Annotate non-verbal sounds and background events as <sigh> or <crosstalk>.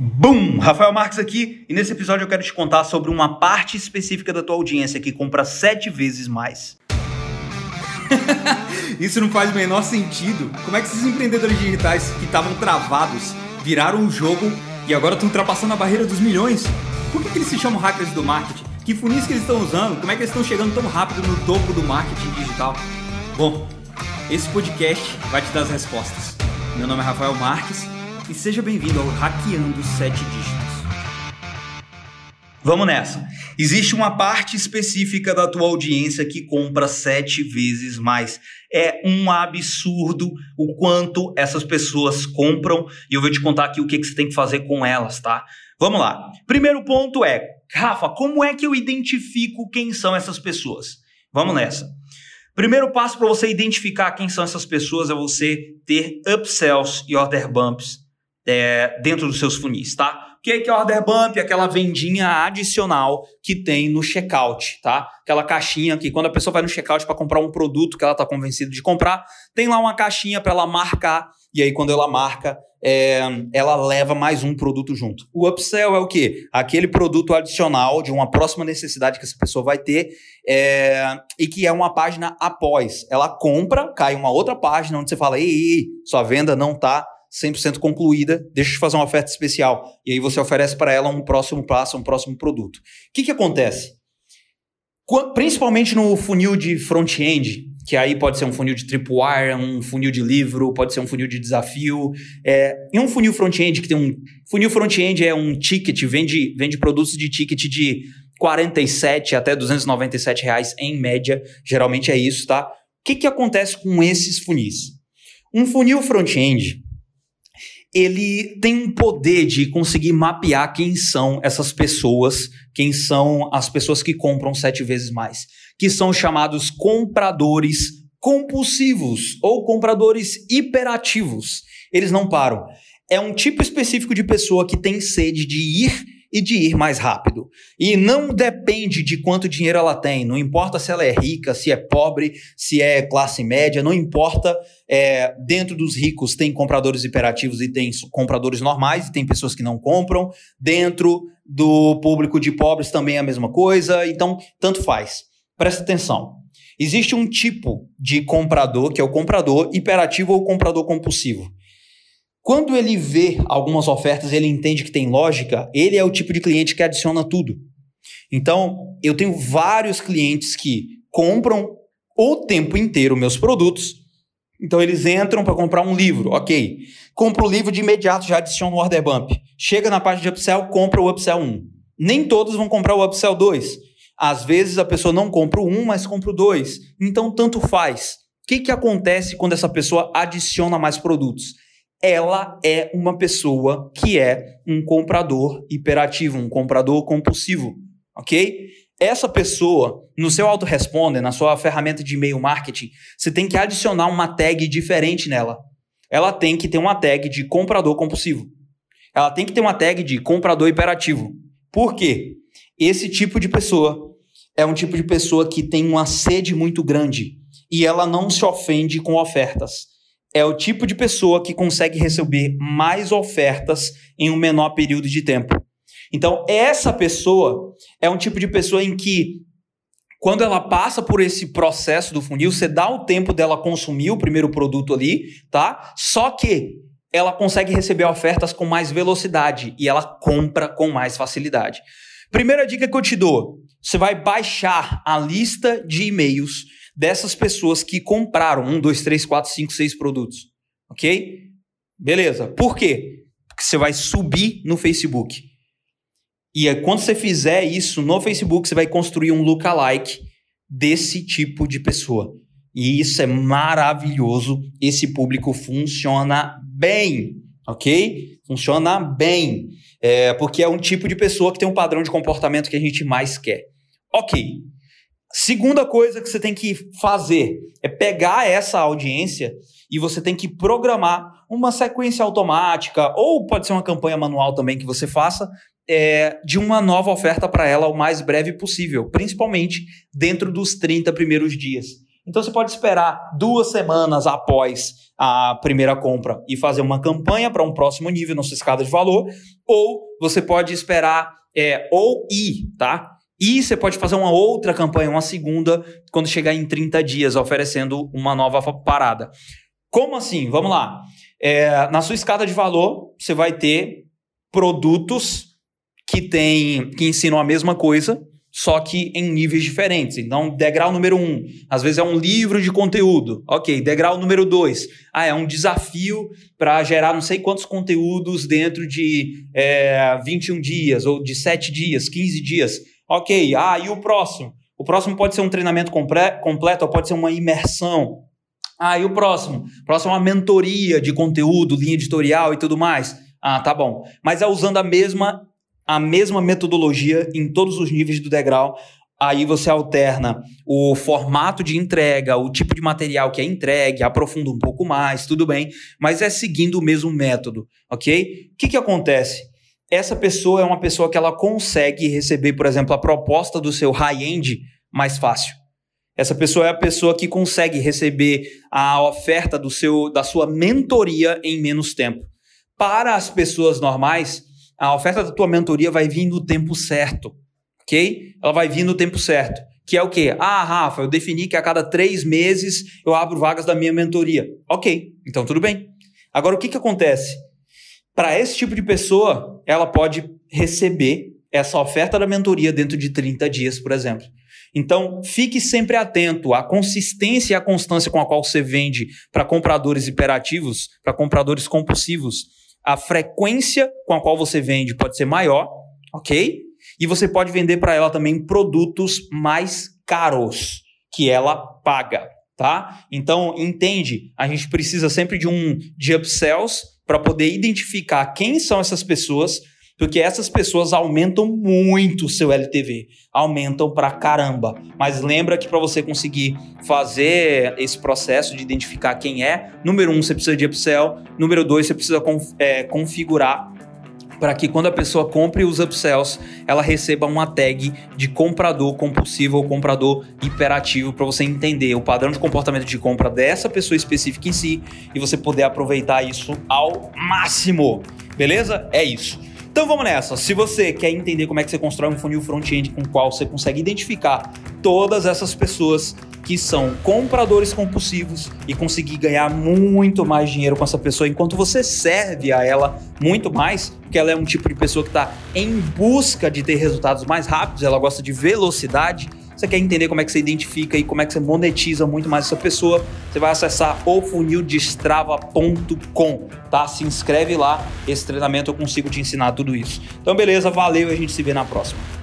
Bum! Rafael Marques aqui e nesse episódio eu quero te contar sobre uma parte específica da tua audiência que compra sete vezes mais. <laughs> Isso não faz o menor sentido. Como é que esses empreendedores digitais que estavam travados viraram o jogo e agora estão ultrapassando a barreira dos milhões? Por que, que eles se chamam hackers do marketing? Que funis que eles estão usando? Como é que eles estão chegando tão rápido no topo do marketing digital? Bom, esse podcast vai te dar as respostas. Meu nome é Rafael Marques e seja bem-vindo ao Hackeando Sete Dígitos. Vamos nessa. Existe uma parte específica da tua audiência que compra sete vezes mais. É um absurdo o quanto essas pessoas compram e eu vou te contar aqui o que, que você tem que fazer com elas, tá? Vamos lá. Primeiro ponto é, Rafa, como é que eu identifico quem são essas pessoas? Vamos nessa. Primeiro passo para você identificar quem são essas pessoas é você ter upsells e order bumps é, dentro dos seus funis, tá? O que é order bump? Aquela vendinha adicional que tem no checkout, tá? Aquela caixinha que quando a pessoa vai no checkout para comprar um produto que ela está convencida de comprar, tem lá uma caixinha para ela marcar e aí quando ela marca, é, ela leva mais um produto junto. O upsell é o quê? Aquele produto adicional de uma próxima necessidade que essa pessoa vai ter é, e que é uma página após. Ela compra, cai uma outra página onde você fala, ei, ei sua venda não está 100% concluída, deixa eu te fazer uma oferta especial. E aí você oferece para ela um próximo passo, um próximo produto. O que, que acontece? Principalmente no funil de front-end, que aí pode ser um funil de tripwire, um funil de livro, pode ser um funil de desafio. É, um funil front-end que tem um. Funil front-end é um ticket, vende, vende produtos de ticket de 47 até 297 reais em média. Geralmente é isso, tá? O que, que acontece com esses funis? Um funil front-end, ele tem um poder de conseguir mapear quem são essas pessoas, quem são as pessoas que compram sete vezes mais, que são chamados compradores compulsivos ou compradores hiperativos. Eles não param. É um tipo específico de pessoa que tem sede de ir e de ir mais rápido. E não depende de quanto dinheiro ela tem, não importa se ela é rica, se é pobre, se é classe média, não importa. É, dentro dos ricos tem compradores imperativos e tem compradores normais, e tem pessoas que não compram. Dentro do público de pobres também é a mesma coisa, então tanto faz. Presta atenção. Existe um tipo de comprador que é o comprador hiperativo ou comprador compulsivo. Quando ele vê algumas ofertas, ele entende que tem lógica, ele é o tipo de cliente que adiciona tudo. Então, eu tenho vários clientes que compram o tempo inteiro meus produtos. Então, eles entram para comprar um livro, ok. Compra o livro de imediato, já adiciona o order bump. Chega na parte de upsell, compra o upsell 1. Nem todos vão comprar o upsell 2. Às vezes a pessoa não compra o 1, mas compra o 2. Então, tanto faz. O que, que acontece quando essa pessoa adiciona mais produtos? Ela é uma pessoa que é um comprador hiperativo, um comprador compulsivo, ok? Essa pessoa, no seu autoresponder, na sua ferramenta de e-mail marketing, você tem que adicionar uma tag diferente nela. Ela tem que ter uma tag de comprador compulsivo. Ela tem que ter uma tag de comprador hiperativo. Por quê? Esse tipo de pessoa é um tipo de pessoa que tem uma sede muito grande e ela não se ofende com ofertas é o tipo de pessoa que consegue receber mais ofertas em um menor período de tempo. Então, essa pessoa é um tipo de pessoa em que, quando ela passa por esse processo do funil, você dá o tempo dela consumir o primeiro produto ali, tá? Só que ela consegue receber ofertas com mais velocidade e ela compra com mais facilidade. Primeira dica que eu te dou: você vai baixar a lista de e-mails dessas pessoas que compraram um, dois, três, quatro, cinco, seis produtos. Ok? Beleza. Por quê? Porque você vai subir no Facebook. E quando você fizer isso no Facebook, você vai construir um lookalike desse tipo de pessoa. E isso é maravilhoso. Esse público funciona bem, ok? Funciona bem. É, porque é um tipo de pessoa que tem um padrão de comportamento que a gente mais quer. Ok. Segunda coisa que você tem que fazer é pegar essa audiência e você tem que programar uma sequência automática, ou pode ser uma campanha manual também que você faça, é, de uma nova oferta para ela o mais breve possível, principalmente dentro dos 30 primeiros dias. Então você pode esperar duas semanas após a primeira compra e fazer uma campanha para um próximo nível na sua escada de valor, ou você pode esperar é, ou ir, tá? E você pode fazer uma outra campanha, uma segunda, quando chegar em 30 dias, oferecendo uma nova parada. Como assim? Vamos lá. É, na sua escada de valor, você vai ter produtos que tem, que ensinam a mesma coisa, só que em níveis diferentes. Então, degrau número um, às vezes é um livro de conteúdo. Ok, degrau número dois, ah, é um desafio para gerar não sei quantos conteúdos dentro de é, 21 dias, ou de 7 dias, 15 dias. Ok, ah, e o próximo? O próximo pode ser um treinamento completo, ou pode ser uma imersão. Ah, e o próximo? O próximo é uma mentoria de conteúdo, linha editorial e tudo mais. Ah, tá bom. Mas é usando a mesma a mesma metodologia em todos os níveis do degrau. Aí você alterna o formato de entrega, o tipo de material que é entregue, aprofunda um pouco mais, tudo bem, mas é seguindo o mesmo método, ok? O que, que acontece? Essa pessoa é uma pessoa que ela consegue receber, por exemplo, a proposta do seu high-end mais fácil. Essa pessoa é a pessoa que consegue receber a oferta do seu, da sua mentoria em menos tempo. Para as pessoas normais, a oferta da tua mentoria vai vir no tempo certo, ok? Ela vai vir no tempo certo. Que é o quê? Ah, Rafa, eu defini que a cada três meses eu abro vagas da minha mentoria. Ok, então tudo bem. Agora, o que, que acontece? Para esse tipo de pessoa, ela pode receber essa oferta da mentoria dentro de 30 dias, por exemplo. Então, fique sempre atento à consistência e à constância com a qual você vende para compradores hiperativos, para compradores compulsivos a frequência com a qual você vende pode ser maior, ok? E você pode vender para ela também produtos mais caros que ela paga, tá? Então, entende, a gente precisa sempre de um de upsells para poder identificar quem são essas pessoas porque essas pessoas aumentam muito o seu LTV, aumentam pra caramba. Mas lembra que para você conseguir fazer esse processo de identificar quem é, número um, você precisa de upsell, número dois, você precisa é, configurar para que quando a pessoa compre os upsells, ela receba uma tag de comprador compulsivo ou comprador hiperativo para você entender o padrão de comportamento de compra dessa pessoa específica em si e você poder aproveitar isso ao máximo. Beleza? É isso. Então vamos nessa. Se você quer entender como é que você constrói um funil front-end com o qual você consegue identificar todas essas pessoas que são compradores compulsivos e conseguir ganhar muito mais dinheiro com essa pessoa enquanto você serve a ela muito mais, porque ela é um tipo de pessoa que está em busca de ter resultados mais rápidos, ela gosta de velocidade você quer entender como é que você identifica e como é que você monetiza muito mais essa pessoa, você vai acessar ofunildestrava.com, tá? Se inscreve lá, esse treinamento eu consigo te ensinar tudo isso. Então beleza, valeu e a gente se vê na próxima.